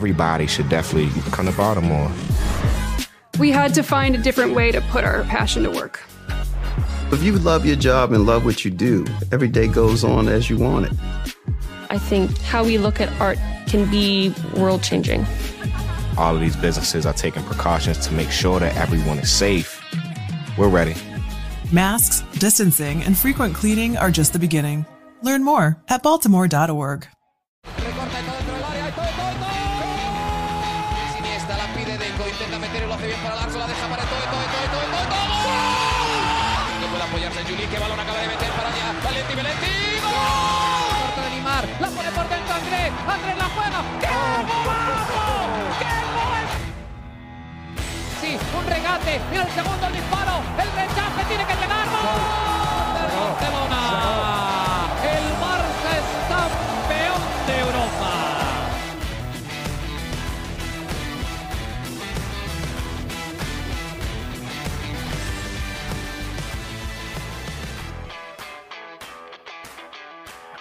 everybody should definitely come to Baltimore. We had to find a different way to put our passion to work. If you love your job and love what you do, every day goes on as you want it. I think how we look at art can be world changing. All of these businesses are taking precautions to make sure that everyone is safe. We're ready. Masks, distancing, and frequent cleaning are just the beginning. Learn more at baltimore.org. un regate. Mira el segundo el disparo. El rechace tiene que llegar. ¡Gol! Del Barcelona. El Barça es campeón de Europa.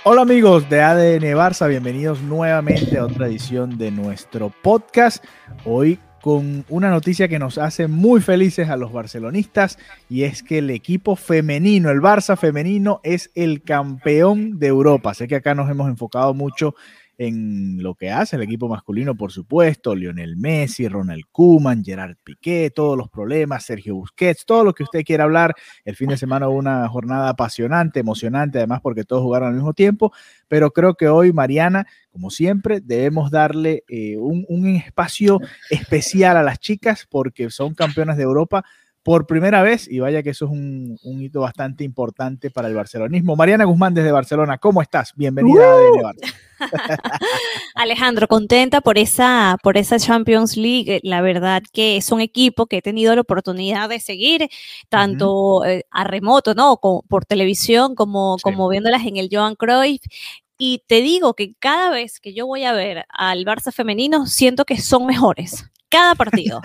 Hola amigos de ADN Barça, bienvenidos nuevamente a otra edición de nuestro podcast. Hoy con una noticia que nos hace muy felices a los barcelonistas y es que el equipo femenino, el Barça femenino, es el campeón de Europa. Sé que acá nos hemos enfocado mucho en lo que hace el equipo masculino, por supuesto, Lionel Messi, Ronald Koeman, Gerard Piqué, todos los problemas, Sergio Busquets, todo lo que usted quiera hablar. El fin de semana hubo una jornada apasionante, emocionante, además porque todos jugaron al mismo tiempo, pero creo que hoy, Mariana, como siempre, debemos darle eh, un, un espacio especial a las chicas porque son campeonas de Europa por primera vez y vaya que eso es un, un, hito bastante importante para el barcelonismo. Mariana Guzmán desde Barcelona, ¿cómo estás? Bienvenida uh. a. Alejandro, contenta por esa, por esa Champions League. La verdad que es un equipo que he tenido la oportunidad de seguir, tanto uh -huh. eh, a remoto, ¿no? Como, por televisión, como, sí. como viéndolas en el Johan Cruyff. Y te digo que cada vez que yo voy a ver al Barça femenino, siento que son mejores cada partido.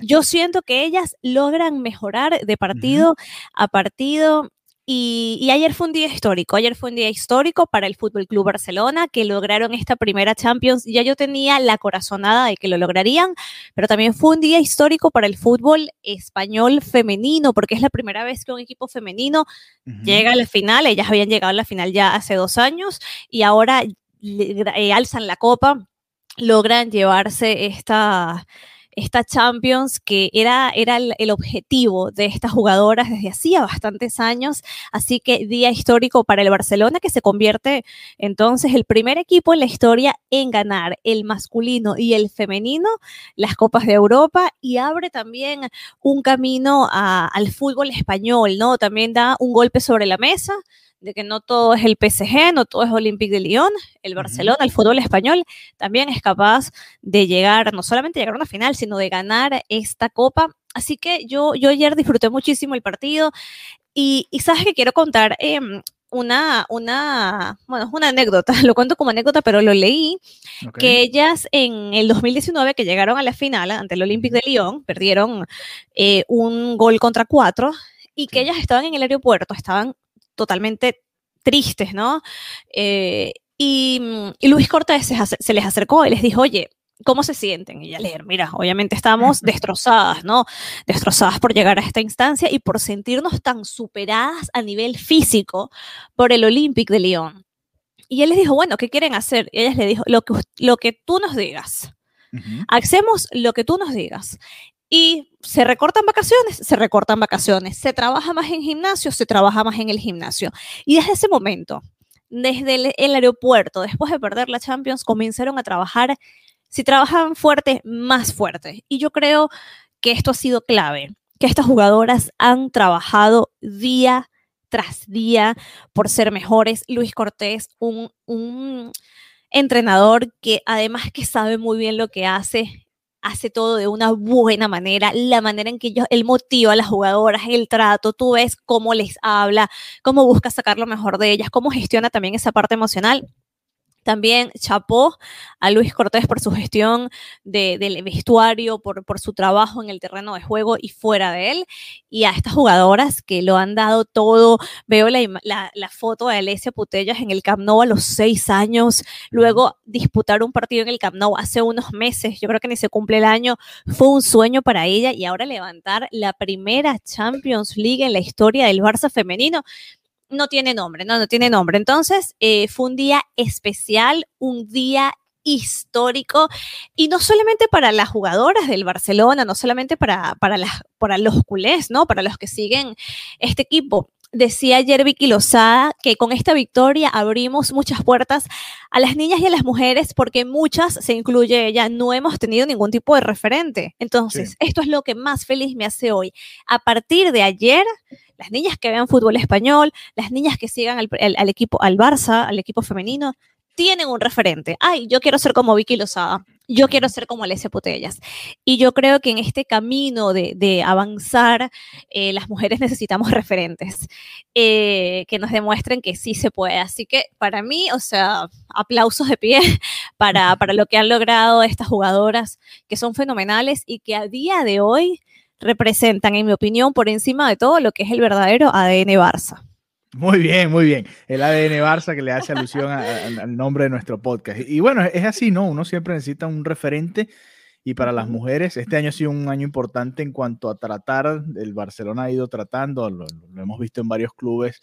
Yo siento que ellas logran mejorar de partido uh -huh. a partido. Y, y, ayer fue un día histórico, ayer fue un día histórico para el Fútbol Club Barcelona, que lograron esta primera Champions. Ya yo tenía la corazonada de que lo lograrían, pero también fue un día histórico para el fútbol español femenino, porque es la primera vez que un equipo femenino uh -huh. llega a la final. Ellas habían llegado a la final ya hace dos años y ahora eh, alzan la copa, logran llevarse esta esta Champions que era, era el, objetivo de estas jugadoras desde hacía bastantes años. Así que día histórico para el Barcelona que se convierte entonces el primer equipo en la historia en ganar el masculino y el femenino las Copas de Europa y abre también un camino al fútbol español, ¿no? También da un golpe sobre la mesa de que no todo es el PSG, no todo es Olympique de Lyon, el Barcelona, el fútbol español, también es capaz de llegar, no solamente llegar a una final, sino de ganar esta copa. Así que yo, yo ayer disfruté muchísimo el partido y, y sabes que quiero contar eh, una, una, bueno, una anécdota, lo cuento como anécdota, pero lo leí, okay. que ellas en el 2019 que llegaron a la final ante el Olympique de Lyon, perdieron eh, un gol contra cuatro y que ellas estaban en el aeropuerto, estaban totalmente tristes, ¿no? Eh, y, y, Luis Cortés se, se, les acercó y les dijo, oye, ¿cómo se sienten? Y ya leer, mira, obviamente estamos destrozadas, ¿no? Destrozadas por llegar a esta instancia y por sentirnos tan superadas a nivel físico por el Olympique de Lyon. Y él les dijo, bueno, ¿qué quieren hacer? Y ellas le dijo, lo que, lo que tú nos digas. Uh -huh. Hacemos lo que tú nos digas. Y se recortan vacaciones, se recortan vacaciones. Se trabaja más en gimnasio, se trabaja más en el gimnasio. Y desde ese momento, desde el, el aeropuerto, después de perder la Champions, comenzaron a trabajar, si trabajaban fuerte, más fuerte. Y yo creo que esto ha sido clave, que estas jugadoras han trabajado día tras día por ser mejores. Luis Cortés, un, un entrenador que además que sabe muy bien lo que hace, hace todo de una buena manera, la manera en que ellos, él motiva a las jugadoras, el trato, tú ves cómo les habla, cómo busca sacar lo mejor de ellas, cómo gestiona también esa parte emocional. También chapó a Luis Cortés por su gestión de, del vestuario, por, por, su trabajo en el terreno de juego y fuera de él. Y a estas jugadoras que lo han dado todo. Veo la, la, la foto de Alesia Putellas en el Camp Nou a los seis años. Luego disputar un partido en el Camp Nou hace unos meses. Yo creo que ni se cumple el año. Fue un sueño para ella. Y ahora levantar la primera Champions League en la historia del Barça femenino no tiene nombre, no, no tiene nombre. Entonces, eh, fue un día especial, un día histórico y no solamente para las jugadoras del Barcelona, no solamente para, para, las, para los culés, ¿no? Para los que siguen este equipo. Decía ayer Vicky Lozada que con esta victoria abrimos muchas puertas a las niñas y a las mujeres porque muchas, se incluye ella, no hemos tenido ningún tipo de referente. Entonces, sí. esto es lo que más feliz me hace hoy. A partir de ayer, las niñas que vean fútbol español, las niñas que sigan al, al, al equipo, al Barça, al equipo femenino, tienen un referente. Ay, yo quiero ser como Vicky Lozada. Yo quiero ser como Alesia Putellas. Y yo creo que en este camino de, de avanzar, eh, las mujeres necesitamos referentes eh, que nos demuestren que sí se puede. Así que para mí, o sea, aplausos de pie para, para lo que han logrado estas jugadoras que son fenomenales y que a día de hoy representan, en mi opinión, por encima de todo lo que es el verdadero ADN Barça. Muy bien, muy bien. El ADN Barça que le hace alusión a, a, al nombre de nuestro podcast. Y bueno, es así, ¿no? Uno siempre necesita un referente y para las mujeres este año ha sido un año importante en cuanto a tratar, el Barcelona ha ido tratando, lo, lo hemos visto en varios clubes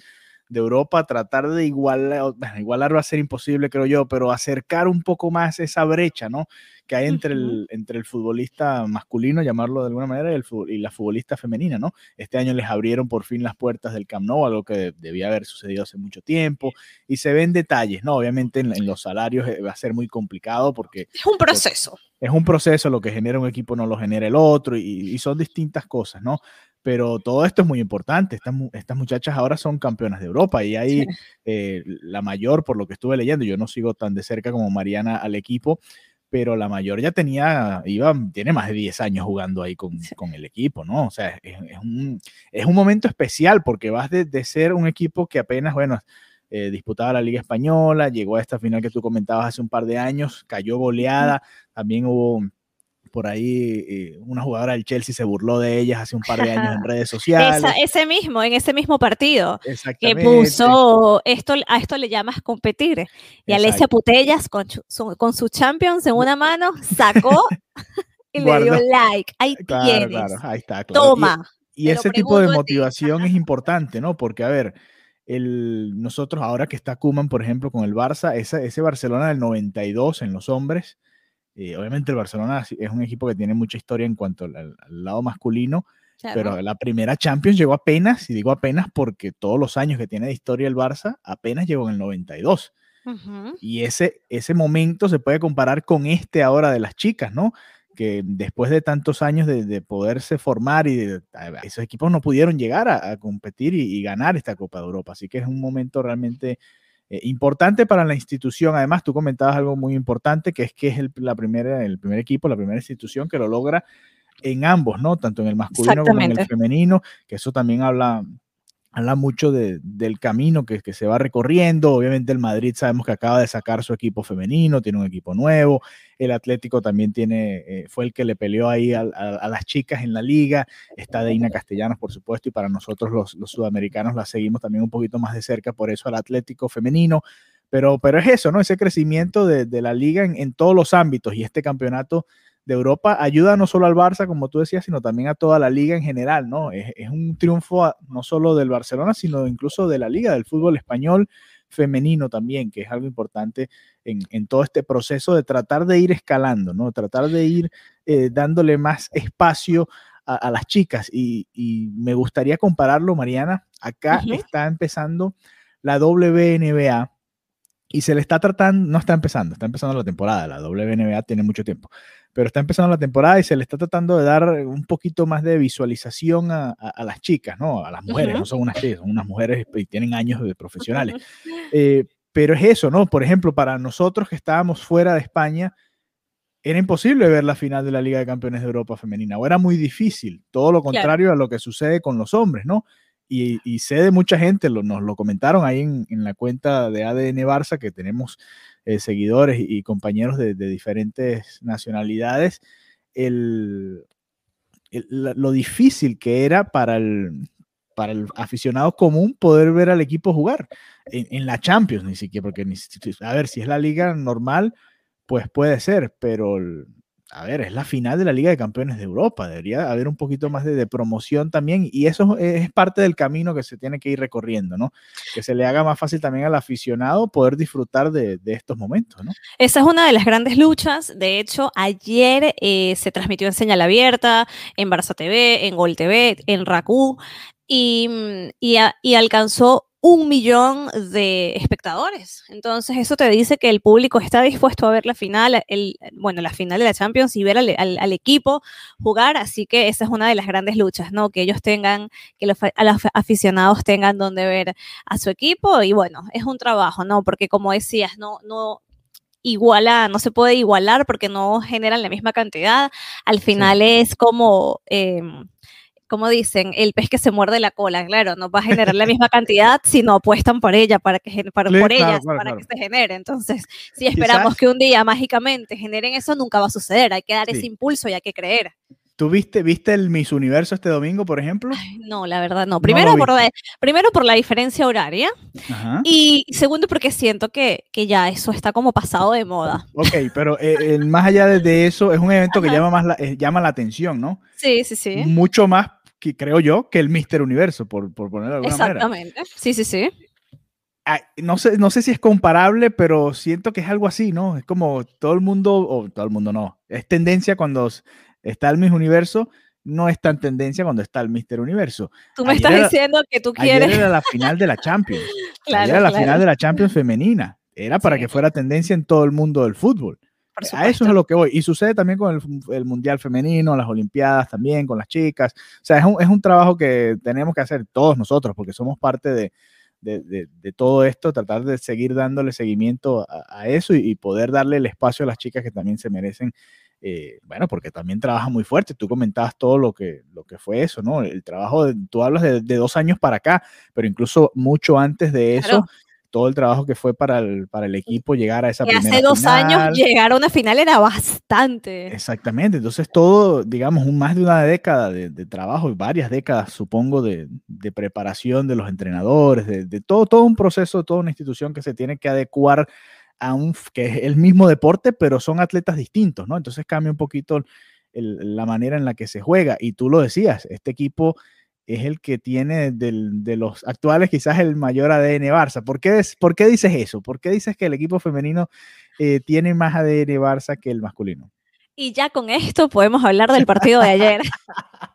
de Europa, tratar de igualar, bueno, igualar va a ser imposible, creo yo, pero acercar un poco más esa brecha, ¿no? Que hay entre, uh -huh. el, entre el futbolista masculino, llamarlo de alguna manera, y, el, y, la futbolista femenina, ¿no? Este año les abrieron por fin las puertas del Camp Nou, algo que debía haber sucedido hace mucho tiempo, y se ven detalles, ¿no? Obviamente en, en los salarios eh, va a ser muy complicado porque... Es un proceso. Es un proceso, lo que genera un equipo no lo genera el otro, y, y son distintas cosas, ¿no? Pero todo esto es muy importante. Estas, estas muchachas ahora son campeonas de Europa y hay sí. eh, la mayor, por lo que estuve leyendo, yo no sigo tan de cerca como Mariana al equipo, pero la mayor ya tenía, iba, tiene más de 10 años jugando ahí con, sí. con el equipo, ¿no? O sea, es, es, un, es un momento especial porque vas de, de ser un equipo que apenas, bueno, eh, disputaba la Liga Española, llegó a esta final que tú comentabas hace un par de años, cayó goleada, también hubo por ahí eh, una jugadora del Chelsea se burló de ellas hace un par de años en redes sociales. Esa, ese mismo, en ese mismo partido, que puso, esto, a esto le llamas competir. Y Alesia Putellas con su, con su Champions en una mano sacó y Guarda. le dio like. Ahí claro, tienes. Claro, ahí está. Claro. Toma. Y, y ese tipo de motivación es importante, ¿no? Porque, a ver, el, nosotros ahora que está Kuman, por ejemplo, con el Barça, esa, ese Barcelona del 92 en los hombres, eh, obviamente el Barcelona es un equipo que tiene mucha historia en cuanto al, al lado masculino, claro. pero la primera Champions llegó apenas, y digo apenas porque todos los años que tiene de historia el Barça, apenas llegó en el 92. Uh -huh. Y ese, ese momento se puede comparar con este ahora de las chicas, ¿no? Que después de tantos años de, de poderse formar y de, esos equipos no pudieron llegar a, a competir y, y, ganar esta Copa de Europa. Así que es un momento realmente eh, importante para la institución. Además, tú comentabas algo muy importante, que es que es el, la primera, el primer equipo, la primera institución que lo logra en ambos, ¿no? Tanto en el masculino como en el femenino, que eso también habla, habla mucho de, del camino que, se va recorriendo. Obviamente el Madrid sabemos que acaba de sacar su equipo femenino, tiene un equipo nuevo. El Atlético también tiene, eh, fue el que le peleó ahí a, a, a, las chicas en la liga. Está Deina Castellanos, por supuesto, y para nosotros los, sudamericanos la seguimos también un poquito más de cerca, por eso al Atlético femenino. Pero, pero es eso, ¿no? Ese crecimiento de, la liga en todos los ámbitos y este campeonato de Europa ayuda no solo al Barça, como tú decías, sino también a toda la liga en general, ¿no? Es, es un triunfo a, no solo del Barcelona, sino incluso de la liga del fútbol español femenino también, que es algo importante en, en todo este proceso de tratar de ir escalando, ¿no? Tratar de ir eh, dándole más espacio a, a las chicas. Y, y, me gustaría compararlo, Mariana. Acá uh -huh. está empezando la WNBA y se le está tratando, no está empezando, está empezando la temporada, la WNBA tiene mucho tiempo, pero está empezando la temporada y se le está tratando de dar un poquito más de visualización a, a, a las chicas, ¿no? A las mujeres, uh -huh. no son unas chicas, son unas mujeres y tienen años de profesionales. Eh, pero es eso, ¿no? Por ejemplo, para nosotros que estábamos fuera de España, era imposible ver la final de la Liga de Campeones de Europa femenina, o era muy difícil, todo lo contrario claro. a lo que sucede con los hombres, ¿no? Y, y sé de mucha gente, lo, nos lo comentaron ahí en, en, la cuenta de ADN Barça, que tenemos eh, seguidores y, compañeros de, diferentes nacionalidades, el, lo difícil que era para el, para el aficionado común poder ver al equipo jugar en, la Champions, ni siquiera, porque a ver, si es la liga normal, pues puede ser, pero a ver, es la final de la Liga de Campeones de Europa, debería haber un poquito más de, promoción también y eso es, parte del camino que se tiene que ir recorriendo, ¿no? Que se le haga más fácil también al aficionado poder disfrutar de, estos momentos, ¿no? Esa es una de las grandes luchas, de hecho, ayer eh, se transmitió en señal abierta, en Barça TV, en Gol TV, en y, y alcanzó un millón de espectadores. Entonces, eso te dice que el público está dispuesto a ver la final, el, bueno, la final de la Champions y ver al, equipo jugar. Así que esa es una de las grandes luchas, ¿no? Que ellos tengan, que los, aficionados tengan donde ver a su equipo. Y bueno, es un trabajo, ¿no? Porque como decías, no, no, iguala, no se puede igualar porque no generan la misma cantidad. Al final es como, em, como dicen, el pez que se muerde la cola, claro, no va a generar la misma cantidad si no apuestan por ella, para que, para, por ellas, para que se genere. Entonces, si esperamos que un día mágicamente generen eso, nunca va a suceder. Hay que dar ese impulso y hay que creer. ¿Tú viste, viste el Miss Universo este domingo, por ejemplo? no, la verdad no. Primero, por, la, primero por la diferencia horaria y segundo porque siento que, que, ya eso está como pasado de moda. Ok, pero eh, más allá de eso, es un evento que llama, más la, eh, llama la atención, ¿no? Sí, sí, sí. Mucho más que creo yo, que el Mister Universo, por, por ponerlo de alguna Exactamente. Sí, sí, sí. no sé, no sé si es comparable, pero siento que es algo así, ¿no? Es como todo el mundo, o todo el mundo no, es tendencia cuando está el Miss Universo, no es tan tendencia cuando está el Mister Universo. Tú me estás diciendo que tú quieres. Ayer era la final de la Champions. claro, era la final de la Champions femenina. Era para que fuera tendencia en todo el mundo del fútbol. A eso es a lo que voy. Y sucede también con el, Mundial Femenino, las Olimpiadas también, con las chicas. O sea, es un, es un trabajo que tenemos que hacer todos nosotros, porque somos parte de, de, de, todo esto, tratar de seguir dándole seguimiento a, eso y, poder darle el espacio a las chicas que también se merecen. Eh, bueno, porque también trabaja muy fuerte. Tú comentabas todo lo que, lo que fue eso, ¿no? El trabajo, tú hablas de, dos años para acá, pero incluso mucho antes de eso todo el trabajo que fue para el, para el equipo llegar a esa y hace dos años llegar a una final era bastante. Exactamente, entonces todo, digamos, un, más de una década de, de trabajo, varias décadas, supongo, de, de preparación de los entrenadores, de, de, todo, todo un proceso, toda una institución que se tiene que adecuar a un, que es el mismo deporte, pero son atletas distintos, ¿no? Entonces cambia un poquito la manera en la que se juega. Y tú lo decías, este equipo es el que tiene de los actuales quizás el mayor ADN Barça. ¿Por qué, ¿Por qué dices eso? ¿Por qué dices que el equipo femenino eh, tiene más ADN Barça que el masculino? Y ya con esto podemos hablar del partido de ayer.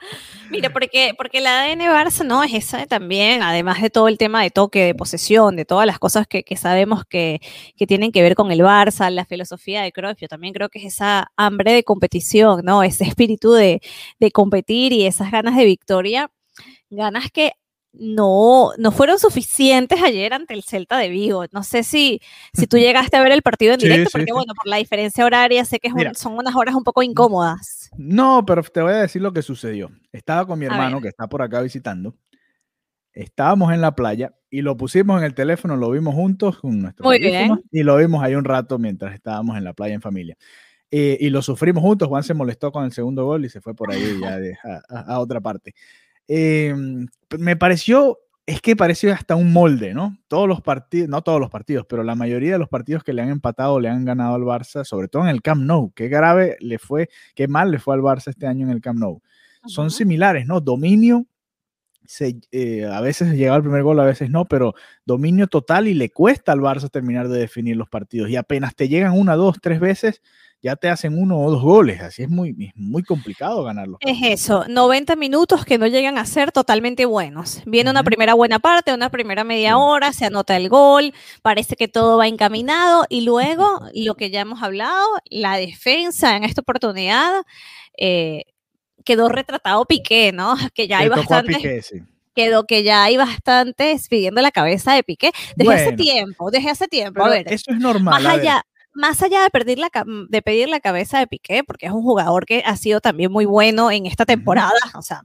Mira, porque, porque la ADN Barça no es esa también, además de todo el tema de toque, de posesión, de todas las cosas que, sabemos que, tienen que ver con el Barça, la filosofía de Cruyff, yo también creo que es esa hambre de competición, ¿no? Ese espíritu de, de competir y esas ganas de victoria, ganas que no, no fueron suficientes ayer ante el Celta de Vigo. No sé si, si tú llegaste a ver el partido en directo, porque bueno, por la diferencia horaria sé que son unas horas un poco incómodas. No, pero te voy a decir lo que sucedió. Estaba con mi hermano que está por acá visitando. Estábamos en la playa y lo pusimos en el teléfono, lo vimos juntos con nuestro Muy bien. y lo vimos ahí un rato mientras estábamos en la playa en familia. Eh, y lo sufrimos juntos. Juan se molestó con el segundo gol y se fue por ahí ya a otra parte. Em, me pareció, es que pareció hasta un molde, ¿no? Todos los partidos, no todos los partidos, pero la mayoría de los partidos que le han empatado le han ganado al Barça, sobre todo en el Camp Nou. Qué grave le fue, qué mal le fue al Barça este año en el Camp Nou. Son similares, ¿no? Dominio, se, eh, a veces llega el primer gol, a veces no, pero dominio total y le cuesta al Barça terminar de definir los partidos. Y apenas te llegan una, dos, tres veces, ya te hacen uno o dos goles, así es muy, muy complicado ganarlo. Es eso, 90 minutos que no llegan a ser totalmente buenos. Viene una primera buena parte, una primera media hora, se anota el gol, parece que todo va encaminado y luego lo que ya hemos hablado, la defensa en esta oportunidad. Eh, quedó retratado Piqué, ¿no? Que ya hay bastante quedó que ya hay bastantes pidiendo la cabeza de Piqué desde hace tiempo, desde hace tiempo. A ver, eso es normal. Más allá, más allá de pedir, la, de pedir la cabeza de Piqué, porque es un jugador que ha sido también muy bueno en esta temporada, o sea,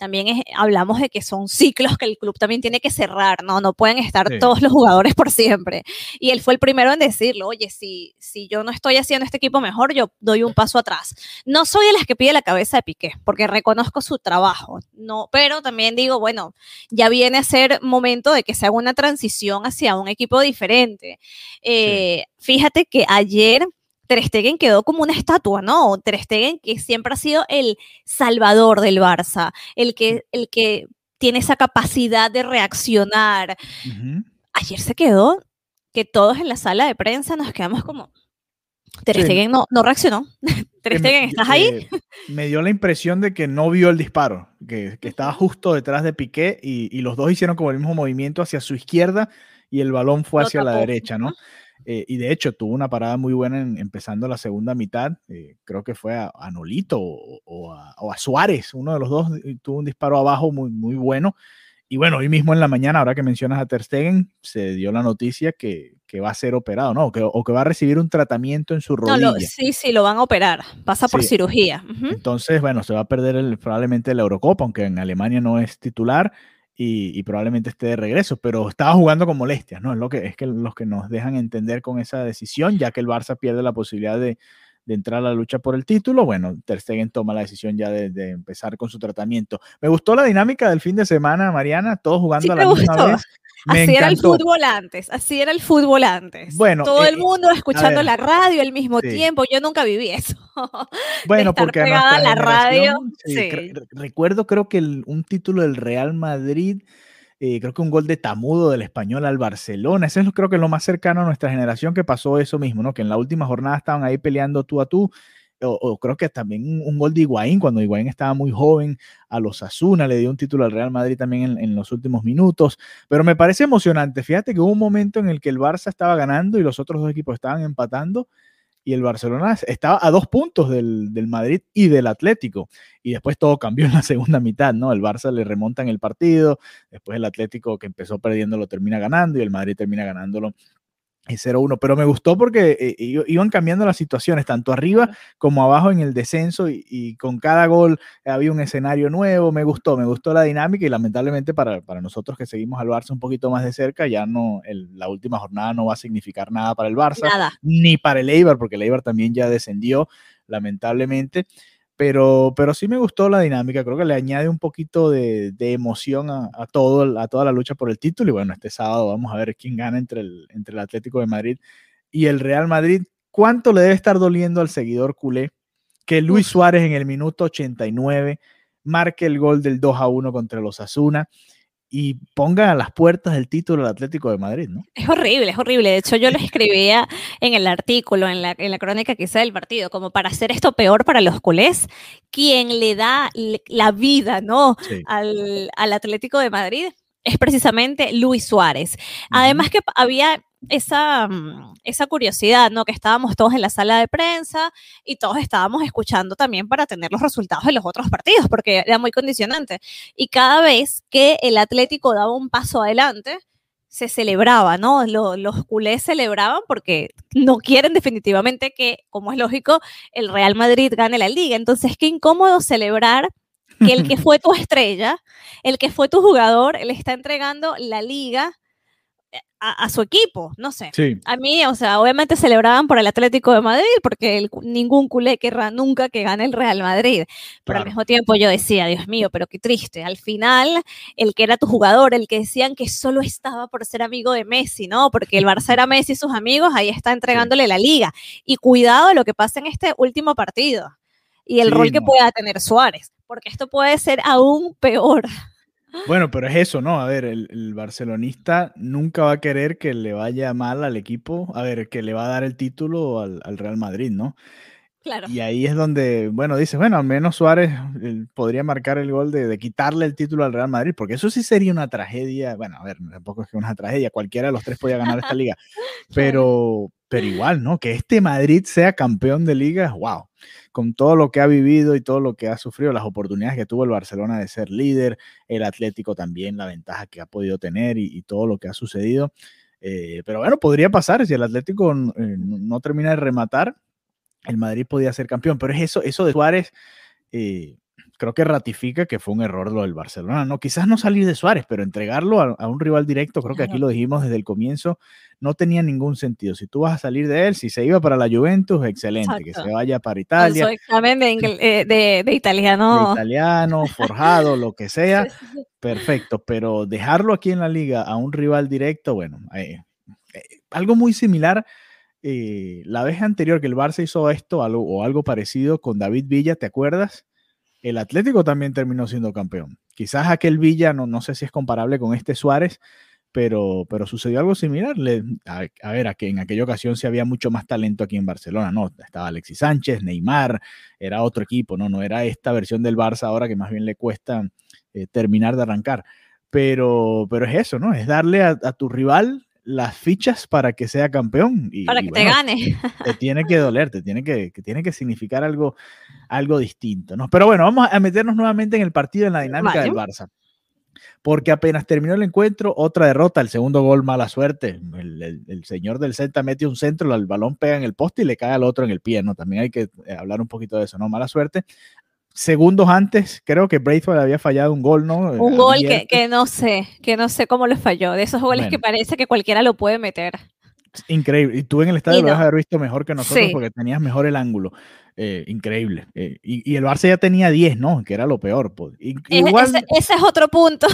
también es- hablamos de que son ciclos que el club también tiene que cerrar, ¿no? No pueden estar Sí. todos los jugadores por siempre. Y él fue el primero en decirlo, oye, si, si yo no estoy haciendo este equipo mejor, yo doy un paso atrás. No soy de las que pide la cabeza de Piqué, porque reconozco su trabajo, no, pero también digo, bueno, ya viene a ser momento de que se haga una transición hacia un equipo diferente. Eh, Fíjate que ayer Ter Stegen quedó como una estatua, ¿no? Ter Stegen que siempre ha sido el salvador del Barça, el que, el que tiene esa capacidad de reaccionar. Ayer se quedó que todos en la sala de prensa nos quedamos como Ter Sí. No, no reaccionó. Ter Stegen, ¿estás ahí? me dio la impresión de que no vio el disparo, que, que estaba justo detrás de Piqué y, y los dos hicieron como el mismo movimiento hacia su izquierda y el balón fue hacia la derecha, ¿no? Eh, y de hecho tuvo una parada muy buena en- empezando la segunda mitad, eh, creo que fue a, a Nolito o, o a, o a Suárez, uno de los dos tuvo un disparo abajo muy, muy bueno. Y bueno, hoy mismo en la mañana, ahora que mencionas a Ter Stegen, se dio la noticia que, que va a ser operado, ¿no? O que, o que va a recibir un tratamiento en su No, rodilla. lo- sí, sí, lo van a operar. Pasa por Sí. cirugía. Ujú. Entonces, bueno, se va a perder el- probablemente la Eurocopa, aunque en Alemania no es titular y, y probablemente esté de regreso, pero estaba jugando con molestias, ¿no? Es lo que es que los que nos dejan entender con esa decisión, ya que el Barça pierde la posibilidad de, de entrar a la lucha por el título, bueno, Ter Stegen toma la decisión ya de, de empezar con su tratamiento. Me gustó la dinámica del fin de semana, Mariana, todos jugando Sí a la misma gustó. vez. Me Así era el fútbol antes, así era el fútbol antes. Bueno, todo eh, el mundo escuchando ver. la radio al mismo Sí. tiempo. Yo nunca viví eso. Bueno, estar porque pegada a la radio, sí, sí. recuerdo creo que el- un título del Real Madrid, eh, creo que un gol de Tamudo del Español al Barcelona, ese es lo- creo que es lo más cercano a nuestra generación que pasó eso mismo, ¿no? Que en la última jornada estaban ahí peleando tú a tú, o, creo que también un, gol de Higuaín, cuando Higuaín estaba muy joven, a los Asuna le dio un título al Real Madrid también en, en los últimos minutos, pero me parece emocionante, fíjate que hubo un momento en el que el Barça estaba ganando y los otros dos equipos estaban empatando, y el Barcelona estaba a dos puntos del, del Madrid y del Atlético. Y después todo cambió en la segunda mitad, ¿no? El Barça le remonta en el partido, después el Atlético que empezó perdiendo lo termina ganando y el Madrid termina ganándolo 0-1. Pero me gustó porque eh, iban cambiando las situaciones, tanto arriba como abajo en el descenso y, y con cada gol había un escenario nuevo. Me gustó, me gustó la dinámica y lamentablemente para, para nosotros que seguimos al Barça un poquito más de cerca, ya no, el- la última jornada no va a significar nada para el Barça Nada. ni para el Eibar, porque el Eibar también ya descendió, lamentablemente. Pero, pero sí me gustó la dinámica, creo que le añade un poquito de, de emoción a, a todo, a toda la lucha por el título. Y bueno, este sábado vamos a ver quién gana entre el, entre el Atlético de Madrid y el Real Madrid. ¿Cuánto le debe estar doliendo al seguidor culé que Luis Suárez en el minuto 89 marque el gol del 2 a 1 contra los Asuna y ponga a las puertas del título al Atlético de Madrid, ¿no? Es horrible, es horrible. De hecho, yo lo escribía en el artículo, en la, en la crónica que hice del partido, como para hacer esto peor para los culés, quien le da la vida, ¿no? Sí. al, al Atlético de Madrid es precisamente Luis Suárez. Además que había esa, mm, esa curiosidad, ¿no? Que estábamos todos en la sala de prensa y todos estábamos escuchando también para tener los resultados de los otros partidos, porque era muy condicionante. Y cada vez que el Atlético daba un paso adelante, se celebraba, ¿no? Lo- los culés celebraban porque no quieren definitivamente que, como es lógico, el Real Madrid gane la liga. Entonces, qué incómodo celebrar que el que fue tu estrella, el que fue tu jugador, le está entregando la liga a, a su equipo, no sé. Sí. A mí, o sea, obviamente celebraban por el Atlético de Madrid, porque el ningún culé querrá nunca que gane el Real Madrid. Pero al mismo tiempo yo decía, Dios mío, pero qué triste. Al final, el que era tu jugador, el que decían que solo estaba por ser amigo de Messi, ¿no? Porque el Barça era Messi y sus amigos, ahí está entregándole la liga. Y cuidado de lo que pasa en este último partido y el Sí, rol que no. pueda tener Suárez, porque esto puede ser aún peor. Bueno, pero es eso, ¿no? A ver, el, el barcelonista nunca va a querer que le vaya mal al equipo, a ver, que le va a dar el título al Real Madrid, ¿no? Claro. Y ahí es donde, bueno, dices, bueno, al menos Suárez eh, podría marcar el gol de, de quitarle el título al Real Madrid, porque eso sí sería una tragedia. Bueno, a ver, tampoco es que una tragedia, cualquiera de los tres podía ganar esta liga, pero, pero igual, ¿no? Que este Madrid sea campeón de liga, wow, con todo lo que ha vivido y todo lo que ha sufrido, las oportunidades que tuvo el Barcelona de ser líder, el Atlético también, la ventaja que ha podido tener y, y todo lo que ha sucedido. Eh, pero bueno, podría pasar si el Atlético eh, no, no termina de rematar el Madrid podía ser campeón, pero es eso, eso de Suárez, eh, creo que ratifica que fue un error lo del Barcelona. No, quizás no salir de Suárez, pero entregarlo a, a un rival directo, creo que aquí lo dijimos desde el comienzo, no tenía ningún sentido. Si tú vas a salir de él, si se iba para la Juventus, excelente, que se vaya para Italia. Examen de, eh, de, de, italiano. De italiano, forjado, lo que sea, perfecto. Pero dejarlo aquí en la liga a un rival directo, bueno, eh, eh, algo muy similar. Eh, la vez anterior que el Barça hizo esto o algo parecido con David Villa, ¿te acuerdas? El Atlético también terminó siendo campeón. Quizás aquel Villa, no, no sé si es comparable con este Suárez, pero, pero sucedió algo similar. Le, a, ver, a que en aquella ocasión sí había mucho más talento aquí en Barcelona, ¿no? Estaba Alexis Sánchez, Neymar, era otro equipo, ¿no? No era esta versión del Barça ahora que más bien le cuesta eh, terminar de arrancar. Pero, pero es eso, ¿no? Es darle a tu rival las fichas para que sea campeón. Y, para que y te gane. Te tiene que doler, te tiene que, que, tiene que significar algo, algo distinto, ¿no? Pero bueno, vamos a meternos nuevamente en el partido, en la dinámica Vale. del Barça. Porque apenas terminó el encuentro, otra derrota, el segundo gol, mala suerte. El, el, el señor del Celta mete un centro, el balón pega en el poste y le cae al otro en el pie, ¿no? También hay que eh, hablar un poquito de eso, ¿no? Mala suerte segundos antes, creo que Braithwaite había fallado un gol, ¿no? Un gol que, que, no sé, que no sé cómo le falló. De esos goles bueno. que parece que cualquiera lo puede meter. Increíble. Y tú en el estadio no. lo vas a haber visto mejor que nosotros sí. porque tenías mejor el ángulo. Eh, increíble. Eh, y, y, el Barça ya tenía 10, ¿no? Que era lo peor. Pues. Y, igual, ese, ese, es otro punto.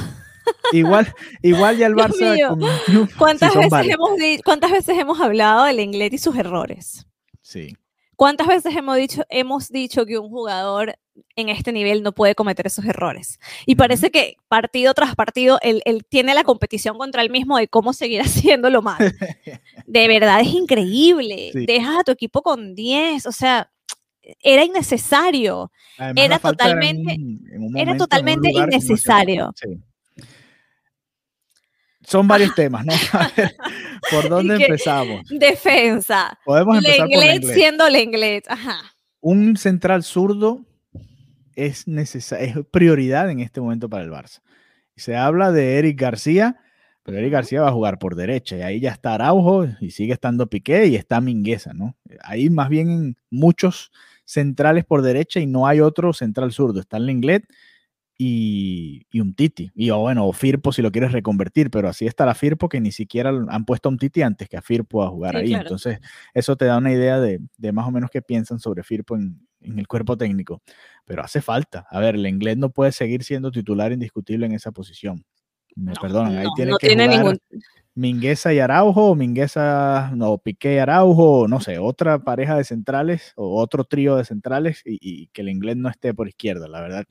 Igual, igual ya el Barça. Con, ¿Cuántas, veces hemos, ¿Cuántas veces hemos hablado del inglés y sus errores? Sí. ¿Cuántas veces hemos dicho, hemos dicho que un jugador en este nivel no puede cometer esos errores? Y parece que partido tras partido él, él, tiene la competición contra él mismo de cómo seguir haciéndolo mal. De verdad es increíble. Sí. Dejas a tu equipo con 10, o sea, era innecesario. Además, era totalmente, en, en momento, era totalmente innecesario. Sí. Son varios temas, ¿no? A ver, ¿por dónde empezamos? Defensa. Podemos empezar Lenglet por Lenglet. siendo Lenglet, ajá. Un central zurdo es, es prioridad en este momento para el Barça. Se habla de Eric García, pero Eric García va a jugar por derecha y ahí ya está Araujo y sigue estando Piqué y está Mingueza, ¿no? Ahí más bien muchos centrales por derecha y no hay otro central zurdo. Está el Lenglet y, y, un Titi. Y o bueno, o Firpo si lo quieres reconvertir, pero así está la Firpo que ni siquiera han puesto a un Titi antes que a Firpo a jugar sí, ahí. Claro. Entonces, eso te da una idea de, de, más o menos qué piensan sobre Firpo en, en, el cuerpo técnico. Pero hace falta. A ver, el inglés no puede seguir siendo titular indiscutible en esa posición. Me no, perdonan, ahí no, tiene no que tiene jugar ningún... Mingueza y Araujo, o Mingueza, no, Piqué y Araujo, no sé, otra pareja de centrales o otro trío de centrales y, y que el inglés no esté por izquierda, la verdad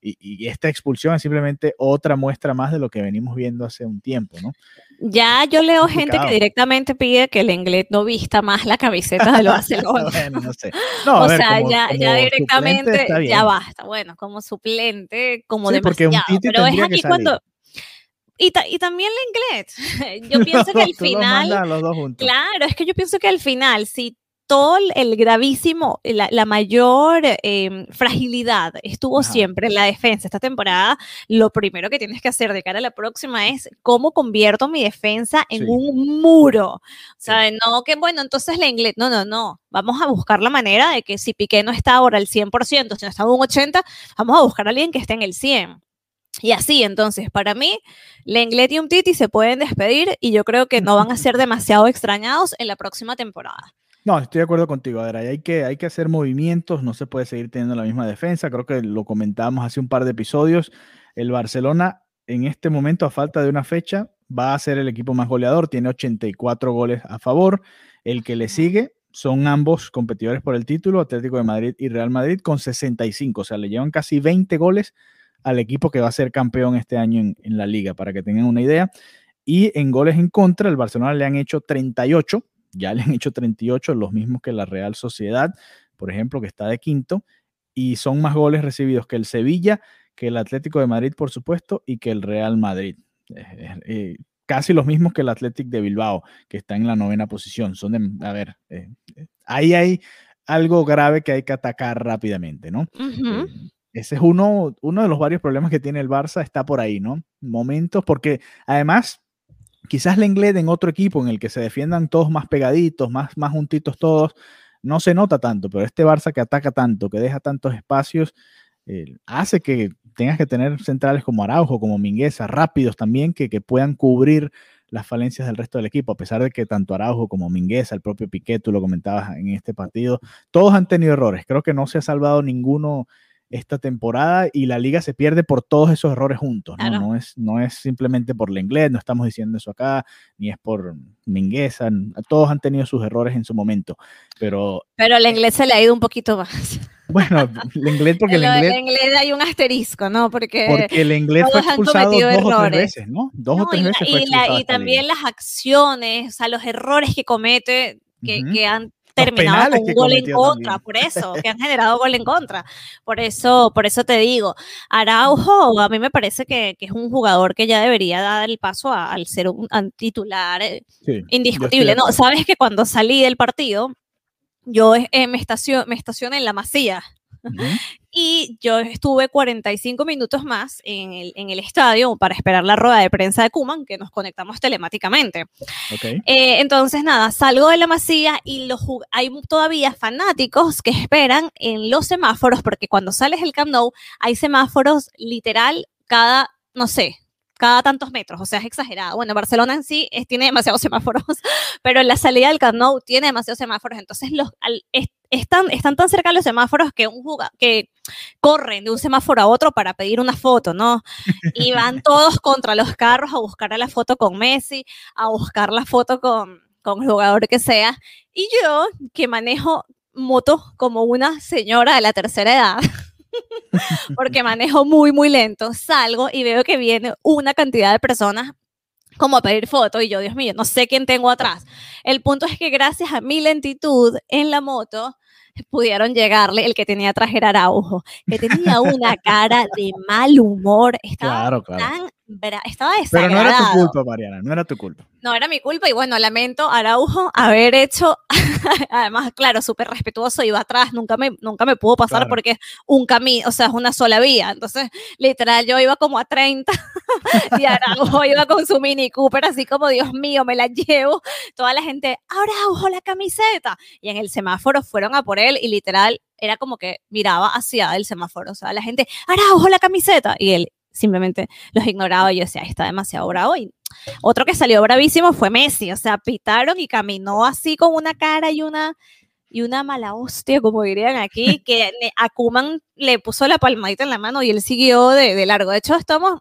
y, y, esta expulsión es simplemente otra muestra más de lo que venimos viendo hace un tiempo, ¿no? Ya yo leo gente que directamente pide que el inglés no vista más la camiseta de los Barcelona. bueno, no sé. No, o ver, sea, como, ya, como ya directamente ya basta. Bueno, como suplente, como sí, demasiado. Pero es aquí cuando y, ta y, también el inglés. Yo pienso que al final. Claro, es que yo pienso que al final, si todo el gravísimo, la, la mayor eh, fragilidad estuvo Ajá. siempre en la defensa esta temporada, lo primero que tienes que hacer de cara a la próxima es cómo convierto mi defensa en sí. un muro. O sea, sí. no que bueno, entonces la inglés, no, no, no. Vamos a buscar la manera de que si Piqué no está ahora al 100%, si no está en un 80%, vamos a buscar a alguien que esté en el 100%. Y así, entonces, para mí, Lenglet y Umtiti se pueden despedir y yo creo que no van a ser demasiado extrañados en la próxima temporada. No, estoy de acuerdo contigo. A ver, hay que, hay que hacer movimientos, no se puede seguir teniendo la misma defensa. Creo que lo comentábamos hace un par de episodios. El Barcelona, en este momento, a falta de una fecha, va a ser el equipo más goleador. Tiene 84 goles a favor. El que le sigue son ambos competidores por el título, Atlético de Madrid y Real Madrid, con 65. O sea, le llevan casi 20 goles al equipo que va a ser campeón este año en, en la liga, para que tengan una idea. Y en goles en contra, el Barcelona le han hecho 38 ya le han hecho 38, los mismos que la Real Sociedad, por ejemplo, que está de quinto, y son más goles recibidos que el Sevilla, que el Atlético de Madrid, por supuesto, y que el Real Madrid. Eh, eh, casi los mismos que el Atlético de Bilbao, que está en la novena posición. Son de, a ver, eh, ahí hay algo grave que hay que atacar rápidamente, ¿no? Uh -huh. ese es uno, uno de los varios problemas que tiene el Barça, está por ahí, ¿no? Momentos, porque además quizás Lenglet en otro equipo en el que se defiendan todos más pegaditos, más, más juntitos todos, no se nota tanto, pero este Barça que ataca tanto, que deja tantos espacios, eh, hace que tengas que tener centrales como Araujo, como Mingueza, rápidos también, que, que puedan cubrir las falencias del resto del equipo, a pesar de que tanto Araujo como Mingueza, el propio Piqué, tú lo comentabas en este partido, todos han tenido errores. Creo que no se ha salvado ninguno esta temporada y la liga se pierde por todos esos errores juntos. ¿no? No, es, no es simplemente por Lenglet, no estamos diciendo eso acá, ni es por Mingueza, todos han tenido sus errores en su momento, pero... Pero Lenglet se le ha ido un poquito más. Bueno, Lenglet porque el Lenglet... Lenglet hay un asterisco, ¿no? Porque, porque Lenglet fue expulsado dos errores. o tres veces, ¿no? Dos no, o tres y, veces y, fue la, y también las acciones, o sea, los errores que comete, que, uh -huh. que han terminado con un gol en contra, también. por eso, que han generado gol en contra. Por eso, por eso te digo, Araujo, a mí me parece que, que es un jugador que ya debería dar el paso a, al ser un, titular eh, sí, indiscutible. No, sabes que cuando salí del partido, yo eh, me, estacion, me estacioné en la masía. Uh -huh. Y yo estuve 45 minutos más en el, en el, estadio para esperar la rueda de prensa de Kuman, que nos conectamos telemáticamente. Okay. Eh, entonces, nada, salgo de la masía y los, hay todavía fanáticos que esperan en los semáforos, porque cuando sales del Camp Nou hay semáforos literal cada, no sé, cada tantos metros, o sea, es exagerado. Bueno, Barcelona en sí es, tiene demasiados semáforos, pero en la salida del Camp Nou tiene demasiados semáforos, entonces los, al, es, están, están tan cerca los semáforos que, un que corren de un semáforo a otro para pedir una foto, ¿no? Y van todos contra los carros a buscar la foto con Messi, a buscar la foto con, con el jugador que sea. Y yo, que manejo motos como una señora de la tercera edad, porque manejo muy, muy lento, salgo y veo que viene una cantidad de personas como a pedir foto y yo, Dios mío, no sé quién tengo atrás. El punto es que gracias a mi lentitud en la moto, pudieron llegarle el que tenía traje era Araujo, que tenía una cara de mal humor, estaba claro, claro. tan estaba. Pero no era tu culpa, Mariana, no era tu culpa. No, era mi culpa y bueno, lamento Araujo haber hecho, además, claro, súper respetuoso, iba atrás, nunca me, nunca me pudo pasar claro. porque es un camino, o sea, es una sola vía, entonces, literal, yo iba como a 30 y Araujo iba con su Mini Cooper, así como, Dios mío, me la llevo, toda la gente, Araujo, la camiseta, y en el semáforo fueron a por él y literal, era como que miraba hacia el semáforo, o sea, la gente, Araujo, la camiseta, y él, simplemente los ignoraba y yo decía, está demasiado bravo. Y otro que salió bravísimo fue Messi, o sea, pitaron y caminó así con una cara y una, y una mala hostia, como dirían aquí, que a Kuman le puso la palmadita en la mano y él siguió de, de largo. De hecho, estamos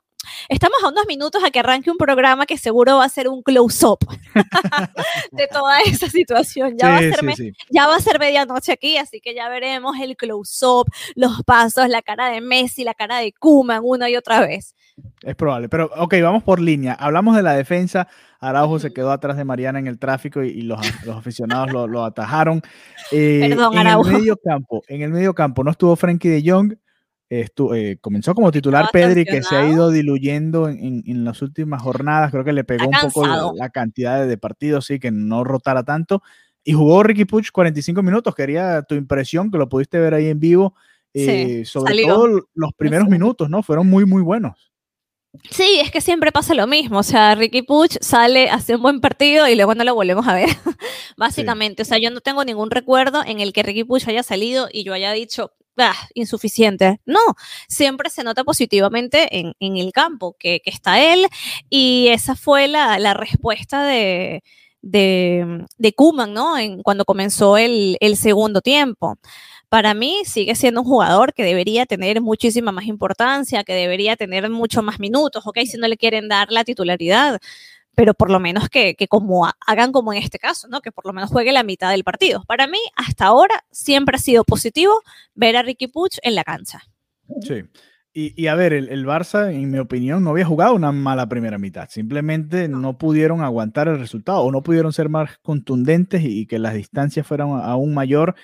Estamos a unos minutos a que arranque un programa que seguro va a ser un close-up de toda esa situación. Ya, sí, va a ser sí, sí. ya va a ser medianoche aquí, así que ya veremos el close-up, los pasos, la cara de Messi, la cara de Kuman una y otra vez. Es probable, pero ok, vamos por línea. Hablamos de la defensa. Araujo se quedó atrás de Mariana en el tráfico y, y los, los, aficionados lo, lo atajaron. Eh, Perdón, en Araujo. el medio campo, en el medio campo no estuvo Frankie de Jong. Estu, eh, comenzó como titular Pedri, que se ha ido diluyendo en, en, en, las últimas jornadas. Creo que le pegó un poco la, la, cantidad de partidos, sí, que no rotara tanto. Y jugó Ricky Puch 45 minutos. Quería tu impresión, que lo pudiste ver ahí en vivo. Eh, sí, sobre salió. todo los primeros sí. minutos, ¿no? Fueron muy, muy buenos. Sí, es que siempre pasa lo mismo. O sea, Ricky Puch sale, hace un buen partido y luego no lo volvemos a ver. Básicamente. Sí. O sea, yo no tengo ningún recuerdo en el que Ricky Puch haya salido y yo haya dicho, ah, insuficiente. No, siempre se nota positivamente en, en el campo que, que, está él y esa fue la, la respuesta de, de, de Kuman, ¿no? En, cuando comenzó el, el segundo tiempo para mí sigue siendo un jugador que debería tener muchísima más importancia, que debería tener mucho más minutos, ok, si no le quieren dar la titularidad, pero por lo menos que, que como hagan como en este caso, ¿no? Que por lo menos juegue la mitad del partido. Para mí, hasta ahora, siempre ha sido positivo ver a Ricky Puch en la cancha. Sí. Y, y, a ver, el, el, Barça, en mi opinión, no había jugado una mala primera mitad. Simplemente no pudieron aguantar el resultado o no pudieron ser más contundentes y, y que las distancias fueran aún mayor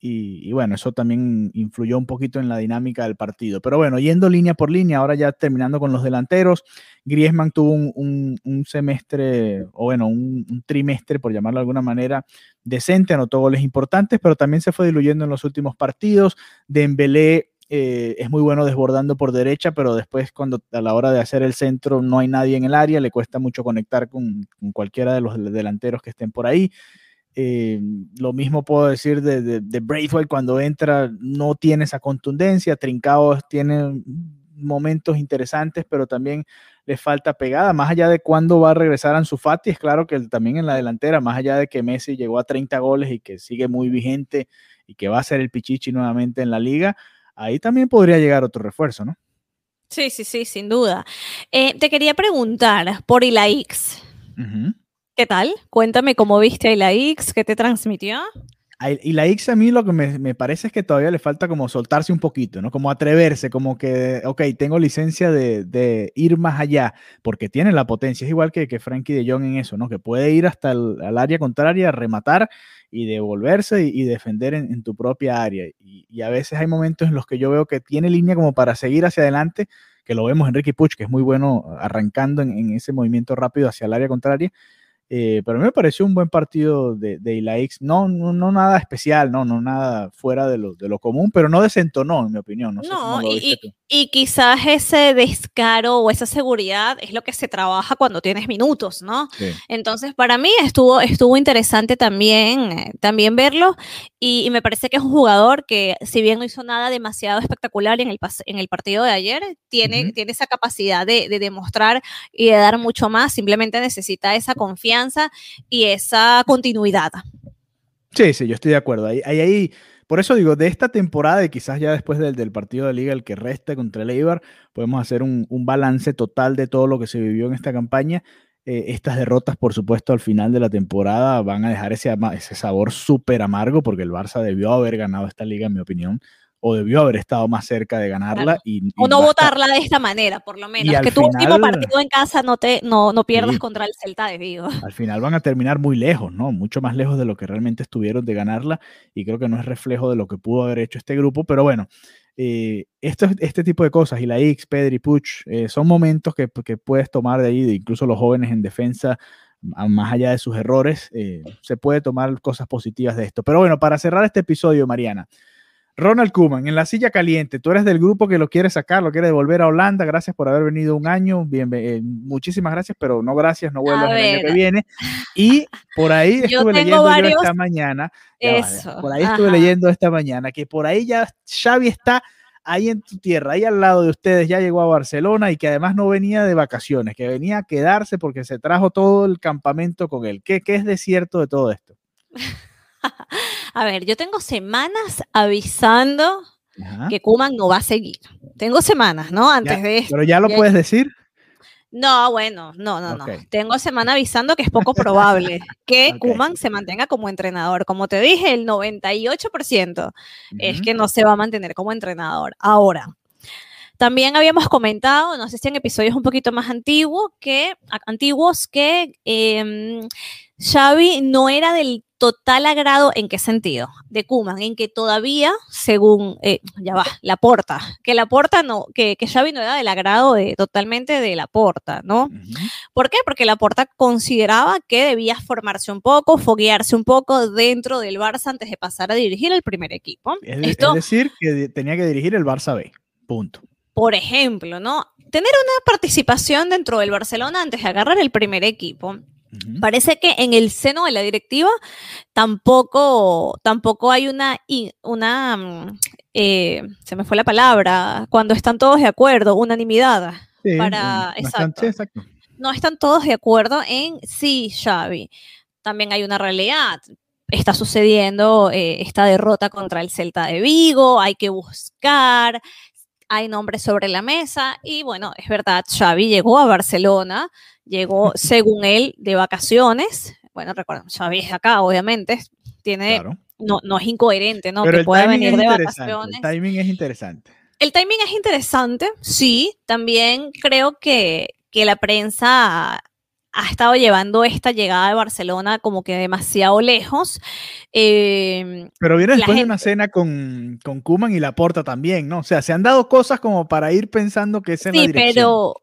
y, bueno, eso también influyó un poquito en la dinámica del partido. Pero bueno, yendo línea por línea, ahora ya terminando con los delanteros, Griezmann tuvo un, semestre, o bueno, un, trimestre, por llamarlo de alguna manera, decente, anotó goles importantes, pero también se fue diluyendo en los últimos partidos. Dembélé eh, es muy bueno desbordando por derecha, pero después cuando a la hora de hacer el centro no hay nadie en el área, le cuesta mucho conectar con, con cualquiera de los delanteros que estén por ahí. Eh, lo mismo puedo decir de, de, de, Braithwaite cuando entra, no tiene esa contundencia. Trincao tiene momentos interesantes, pero también le falta pegada. Más allá de cuándo va a regresar Ansu Fati, es claro que también en la delantera, más allá de que Messi llegó a 30 goles y que sigue muy vigente y que va a ser el Pichichi nuevamente en la liga, ahí también podría llegar otro refuerzo, ¿no? Sí, sí, sí, sin duda. Eh, te quería preguntar por Ilaix. Uh -huh. ¿Qué tal? Cuéntame cómo viste a Ilaix, qué te transmitió. Y la X a mí lo que me, me, parece es que todavía le falta como soltarse un poquito, ¿no? Como atreverse, como que, ok, tengo licencia de, de ir más allá, porque tiene la potencia. Es igual que, que Frankie de Jong en eso, ¿no? Que puede ir hasta el al área contraria, rematar y devolverse y, y defender en, en, tu propia área. Y, y, a veces hay momentos en los que yo veo que tiene línea como para seguir hacia adelante, que lo vemos en Ricky Puch, que es muy bueno arrancando en, en ese movimiento rápido hacia el área contraria, eh, pero a mí me pareció un buen partido de, de Ilaix. No, no, no, nada especial, no, no nada fuera de lo, de lo común, pero no desentonó, en mi opinión. No, sé no y, y, y, quizás ese descaro o esa seguridad es lo que se trabaja cuando tienes minutos, ¿no? Sí. Entonces, para mí estuvo, estuvo interesante también, eh, también verlo. Y, y, me parece que es un jugador que, si bien no hizo nada demasiado espectacular en el, en el partido de ayer, tiene, uh -huh. tiene esa capacidad de, de demostrar y de dar mucho más. Simplemente necesita esa confianza y esa continuidad. Sí, sí, yo estoy de acuerdo. Ahí, ahí, ahí, por eso digo, de esta temporada y quizás ya después del, del partido de liga, el que resta contra el Eibar, podemos hacer un, un, balance total de todo lo que se vivió en esta campaña. Eh, estas derrotas, por supuesto, al final de la temporada van a dejar ese, ese sabor súper amargo porque el Barça debió haber ganado esta liga, en mi opinión o debió haber estado más cerca de ganarla. Claro. Y, y, o no votarla de esta manera, por lo menos. Que tu final, último partido en casa no, te, no, no pierdas sí, contra el Celta de Vigo. Al final van a terminar muy lejos, ¿no? Mucho más lejos de lo que realmente estuvieron de ganarla y creo que no es reflejo de lo que pudo haber hecho este grupo, pero bueno. Eh, esto, este tipo de cosas, y la X, Pedri, Puch, eh, son momentos que, que, puedes tomar de ahí, de incluso los jóvenes en defensa, más allá de sus errores, eh, se puede tomar cosas positivas de esto. Pero bueno, para cerrar este episodio, Mariana, Ronald Koeman, en la silla caliente, tú eres del grupo que lo quiere sacar, lo quiere devolver a Holanda, gracias por haber venido un año, bien, eh, muchísimas gracias, pero no gracias, no vuelvas el año que viene. Y por ahí estuve leyendo varios... yo esta mañana, Eso. Por ahí estuve Ajá. leyendo esta mañana, que por ahí ya Xavi está ahí en tu tierra, ahí al lado de ustedes, ya llegó a Barcelona y que además no venía de vacaciones, que venía a quedarse porque se trajo todo el campamento con él. ¿Qué, qué es de cierto de todo esto? A ver, yo tengo semanas avisando Ajá. que Kuman no va a seguir. Tengo semanas, ¿no? Antes ya, de. Pero ya lo puedes decir. No, bueno, no, no, okay. no. Tengo semana avisando que es poco probable que okay. Kuman se mantenga como entrenador. Como te dije, el 98% uh -huh. es que no se va a mantener como entrenador. Ahora, también habíamos comentado, no sé si en episodios un poquito más antiguos, que, antiguos, que eh, Xavi no era del total agrado en qué sentido de Kuman en que todavía según eh, ya va la porta que la porta no que, que Xavi no era del agrado de totalmente de la porta no uh -huh. ¿por qué? porque la porta consideraba que debía formarse un poco foguearse un poco dentro del Barça antes de pasar a dirigir el primer equipo. Es, Esto, es decir que tenía que dirigir el Barça B punto. Por ejemplo no tener una participación dentro del Barcelona antes de agarrar el primer equipo Uh -huh. Parece que en el seno de la directiva tampoco, tampoco hay una, una mm, eh, se me fue la palabra, cuando están todos de acuerdo, unanimidad. Sí, para, bastante, exacto. exacto. No están todos de acuerdo en sí, Xavi. También hay una realidad. Está sucediendo eh, esta derrota contra el Celta de Vigo, hay que buscar, hay nombres sobre la mesa y bueno, es verdad, Xavi llegó a Barcelona, llegó, según él, de vacaciones. Bueno, recuerden, Xavi es acá, obviamente, tiene, claro. no, no es incoherente, ¿no? Pero que pueda venir de vacaciones. El timing es interesante. El timing es interesante, sí. También creo que, que la prensa ha estado llevando esta llegada de Barcelona como que demasiado lejos. Eh, Pero viene después gente... de una cena con, con Kuman y Laporta también, ¿no? O sea, se han dado cosas como para ir pensando que es en sí, la dirección. pero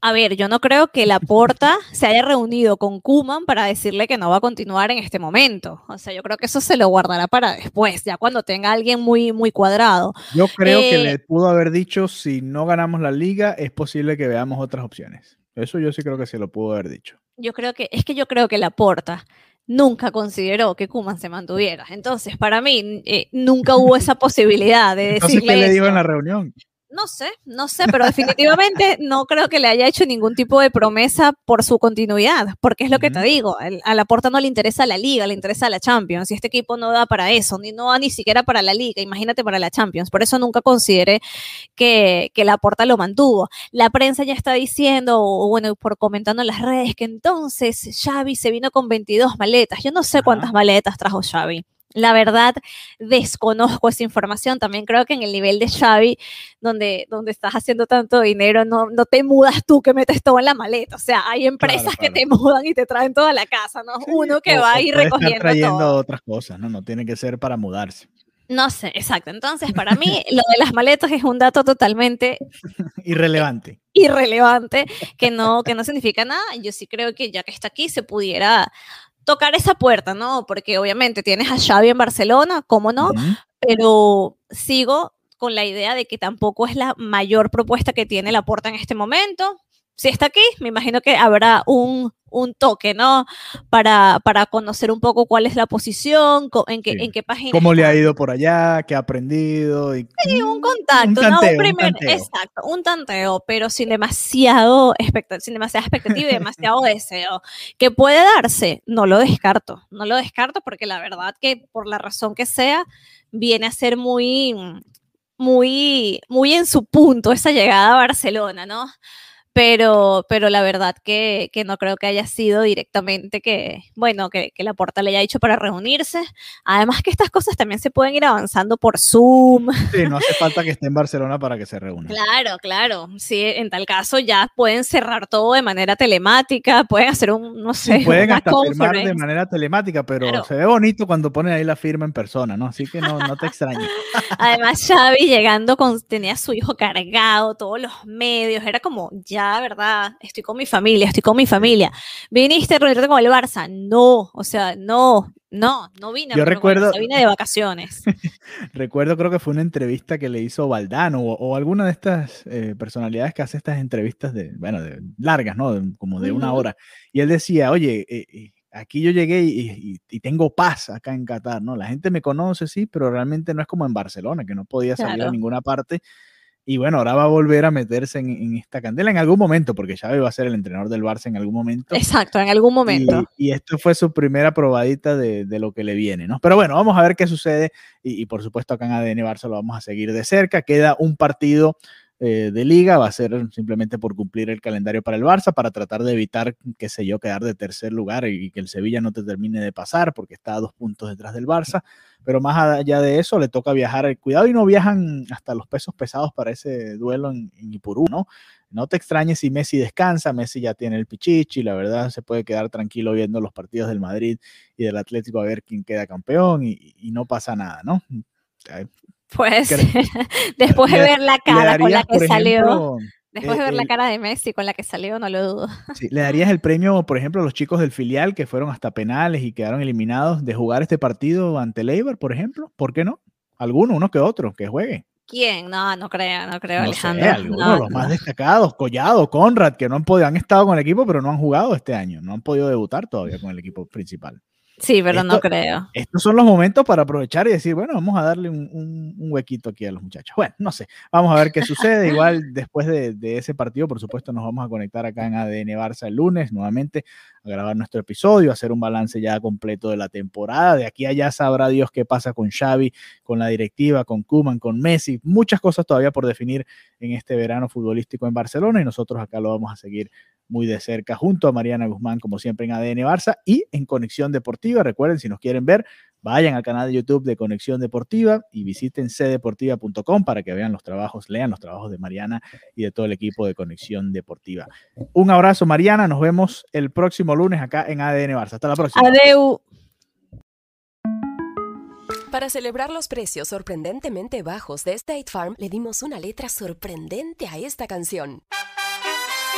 a ver, yo no creo que Laporta se haya reunido con Kuman para decirle que no va a continuar en este momento. O sea, yo creo que eso se lo guardará para después, ya cuando tenga alguien muy, muy cuadrado. Yo creo eh, que le pudo haber dicho, si no ganamos la liga, es posible que veamos otras opciones. Eso yo sí creo que se lo pudo haber dicho. Yo creo que, es que yo creo que Laporta nunca consideró que Kuman se mantuviera. Entonces, para mí, eh, nunca hubo esa posibilidad de Entonces, decirle ¿qué le dijo eso. en la reunión? No sé, no sé, pero definitivamente no creo que le haya hecho ningún tipo de promesa por su continuidad, porque es lo que te digo, el- a la Porta no le interesa la Liga, le interesa la Champions, y este equipo no da para eso, ni no da ni siquiera para la Liga, imagínate para la Champions, por eso nunca consideré que, que la Porta lo mantuvo. La prensa ya está diciendo, o bueno, por comentando en las redes, que entonces Xavi se vino con 22 maletas, yo no sé cuántas maletas trajo Xavi. La verdad, desconozco esa información. También creo que en el nivel de Xavi, donde, donde estás haciendo tanto dinero, no, no te mudas tú que metes todo en la maleta. O sea, hay empresas que claro. te mudan y te traen toda la casa, ¿no? Uno que O- va ir recogiendo trayendo todo. otras cosas, ¿no? No tiene que ser para mudarse. No sé, exacto. Entonces, para mí, lo de las maletas es un dato totalmente Irrelevante. irrelevante, que no, que no significa nada. Yo sí creo que ya que está aquí se pudiera tocar esa puerta, ¿no? Porque obviamente tienes a Xavi en Barcelona, ¿cómo no? Pero sigo con la idea de que tampoco es la mayor propuesta que tiene la Porta en este momento. Si está aquí, me imagino que habrá un, un toque, ¿no? Para, para conocer un poco cuál es la posición, en qué, Sí. en qué página. ¿Cómo le ha ido por allá? ¿Qué ha aprendido? Y, Sí, un contacto, ¿no? tanteo, Un un primer, tanteo. exacto, un tanteo, pero sin demasiado sin demasiada expectativa y demasiado deseo. ¿Que puede darse? No lo descarto, no lo descarto porque la verdad que por la razón que sea, viene a ser muy, muy, muy en su punto esa llegada a Barcelona, ¿no? Pero, pero la verdad que, que no creo que haya sido directamente que, bueno, que, que la porta le haya dicho para reunirse. Además que estas cosas también se pueden ir avanzando por Zoom, Sí, no hace falta que esté en Barcelona para que se reúna. Claro, claro. Sí, en tal caso ya pueden cerrar todo de manera telemática, pueden hacer un, no sé, Sí, pueden una hasta firmar de manera telemática, pero Claro. se ve bonito cuando ponen ahí la firma en persona, ¿no? Así que no, no te extrañes. Además, Xavi llegando con, tenía a su hijo cargado, todos los medios, era como, ya, verdad, estoy con mi familia, estoy con mi familia. ¿Viniste a reunirte con el Barça? No, o sea, no, no, no vine a Yo recuerdo- vine de vacaciones. Recuerdo, creo que fue una entrevista que le hizo Valdano o, o alguna de estas eh, personalidades que hace estas entrevistas de, bueno, de largas, ¿no? De- como de una hora. Y él decía, oye, eh, eh, aquí yo llegué y, y- y tengo paz acá en Qatar, ¿no? La gente me conoce, sí, pero realmente no es como en Barcelona, que no podía salir a Claro. ninguna parte. Y bueno, ahora va a volver a meterse en, en esta candela en algún momento, porque Xavi va a ser el entrenador del Barça en algún momento. Exacto, en algún momento. Y, y esto fue su primera probadita de, de lo que le viene, ¿no? Pero bueno, vamos a ver qué sucede y, y por supuesto acá en ADN Barça lo vamos a seguir de cerca. Queda un partido eh, de liga, va a ser simplemente por cumplir el calendario para el Barça, para tratar de evitar, qué sé yo, quedar de tercer lugar y, que el Sevilla no te termine de pasar porque está a dos puntos detrás del Barça. Pero más allá de eso, le toca viajar. Cuidado y no viajan hasta los pesos pesados para ese duelo en, en Ipurú, ¿no? No te extrañes si Messi descansa, Messi ya tiene el pichichi, la verdad se puede quedar tranquilo viendo los partidos del Madrid y del Atlético a ver quién queda campeón y, y no pasa nada, ¿no? Pues después de ver la cara con la que salió, ejemplo, después de eh, ver la cara de Messi con la que salió, no lo dudo. sí, le darías el premio, por ejemplo, a los chicos del filial que fueron hasta penales y quedaron eliminados de jugar este partido ante el Eibar, por ejemplo. ¿Por qué no? Alguno, uno que otro, que juegue. ¿Quién? No, no creo, no creo, No sé, Alejandro. algunos, No, los no. más destacados, Collado, Conrad, que no han podido, han estado con el equipo, pero no han jugado este año, no han podido debutar todavía con el equipo principal. Sí, pero no creo. estos son los momentos para aprovechar y decir, bueno, vamos a darle un, un- un huequito aquí a los muchachos. Bueno, no sé, vamos a ver qué sucede. Igual después de, de ese partido, por supuesto, nos vamos a conectar acá en ADN Barça el lunes nuevamente a grabar nuestro episodio, a hacer un balance ya completo de la temporada. De aquí a allá sabrá Dios qué pasa con Xavi, con la directiva, con Kuman, con Messi. Muchas cosas todavía por definir en este verano futbolístico en Barcelona y nosotros acá lo vamos a seguir muy de cerca junto a Mariana Guzmán, como siempre en ADN Barça y en Conexión Deportiva. Recuerden, si nos quieren ver, vayan al canal de YouTube de Conexión Deportiva y visiten cdeportiva.com para que vean los trabajos, lean los trabajos de Mariana y de todo el equipo de Conexión Deportiva. Un abrazo, Mariana. Nos vemos el próximo lunes acá en ADN Barça. Hasta la próxima. Adeu. Para celebrar los precios sorprendentemente bajos de State Farm, le dimos una letra sorprendente a esta canción.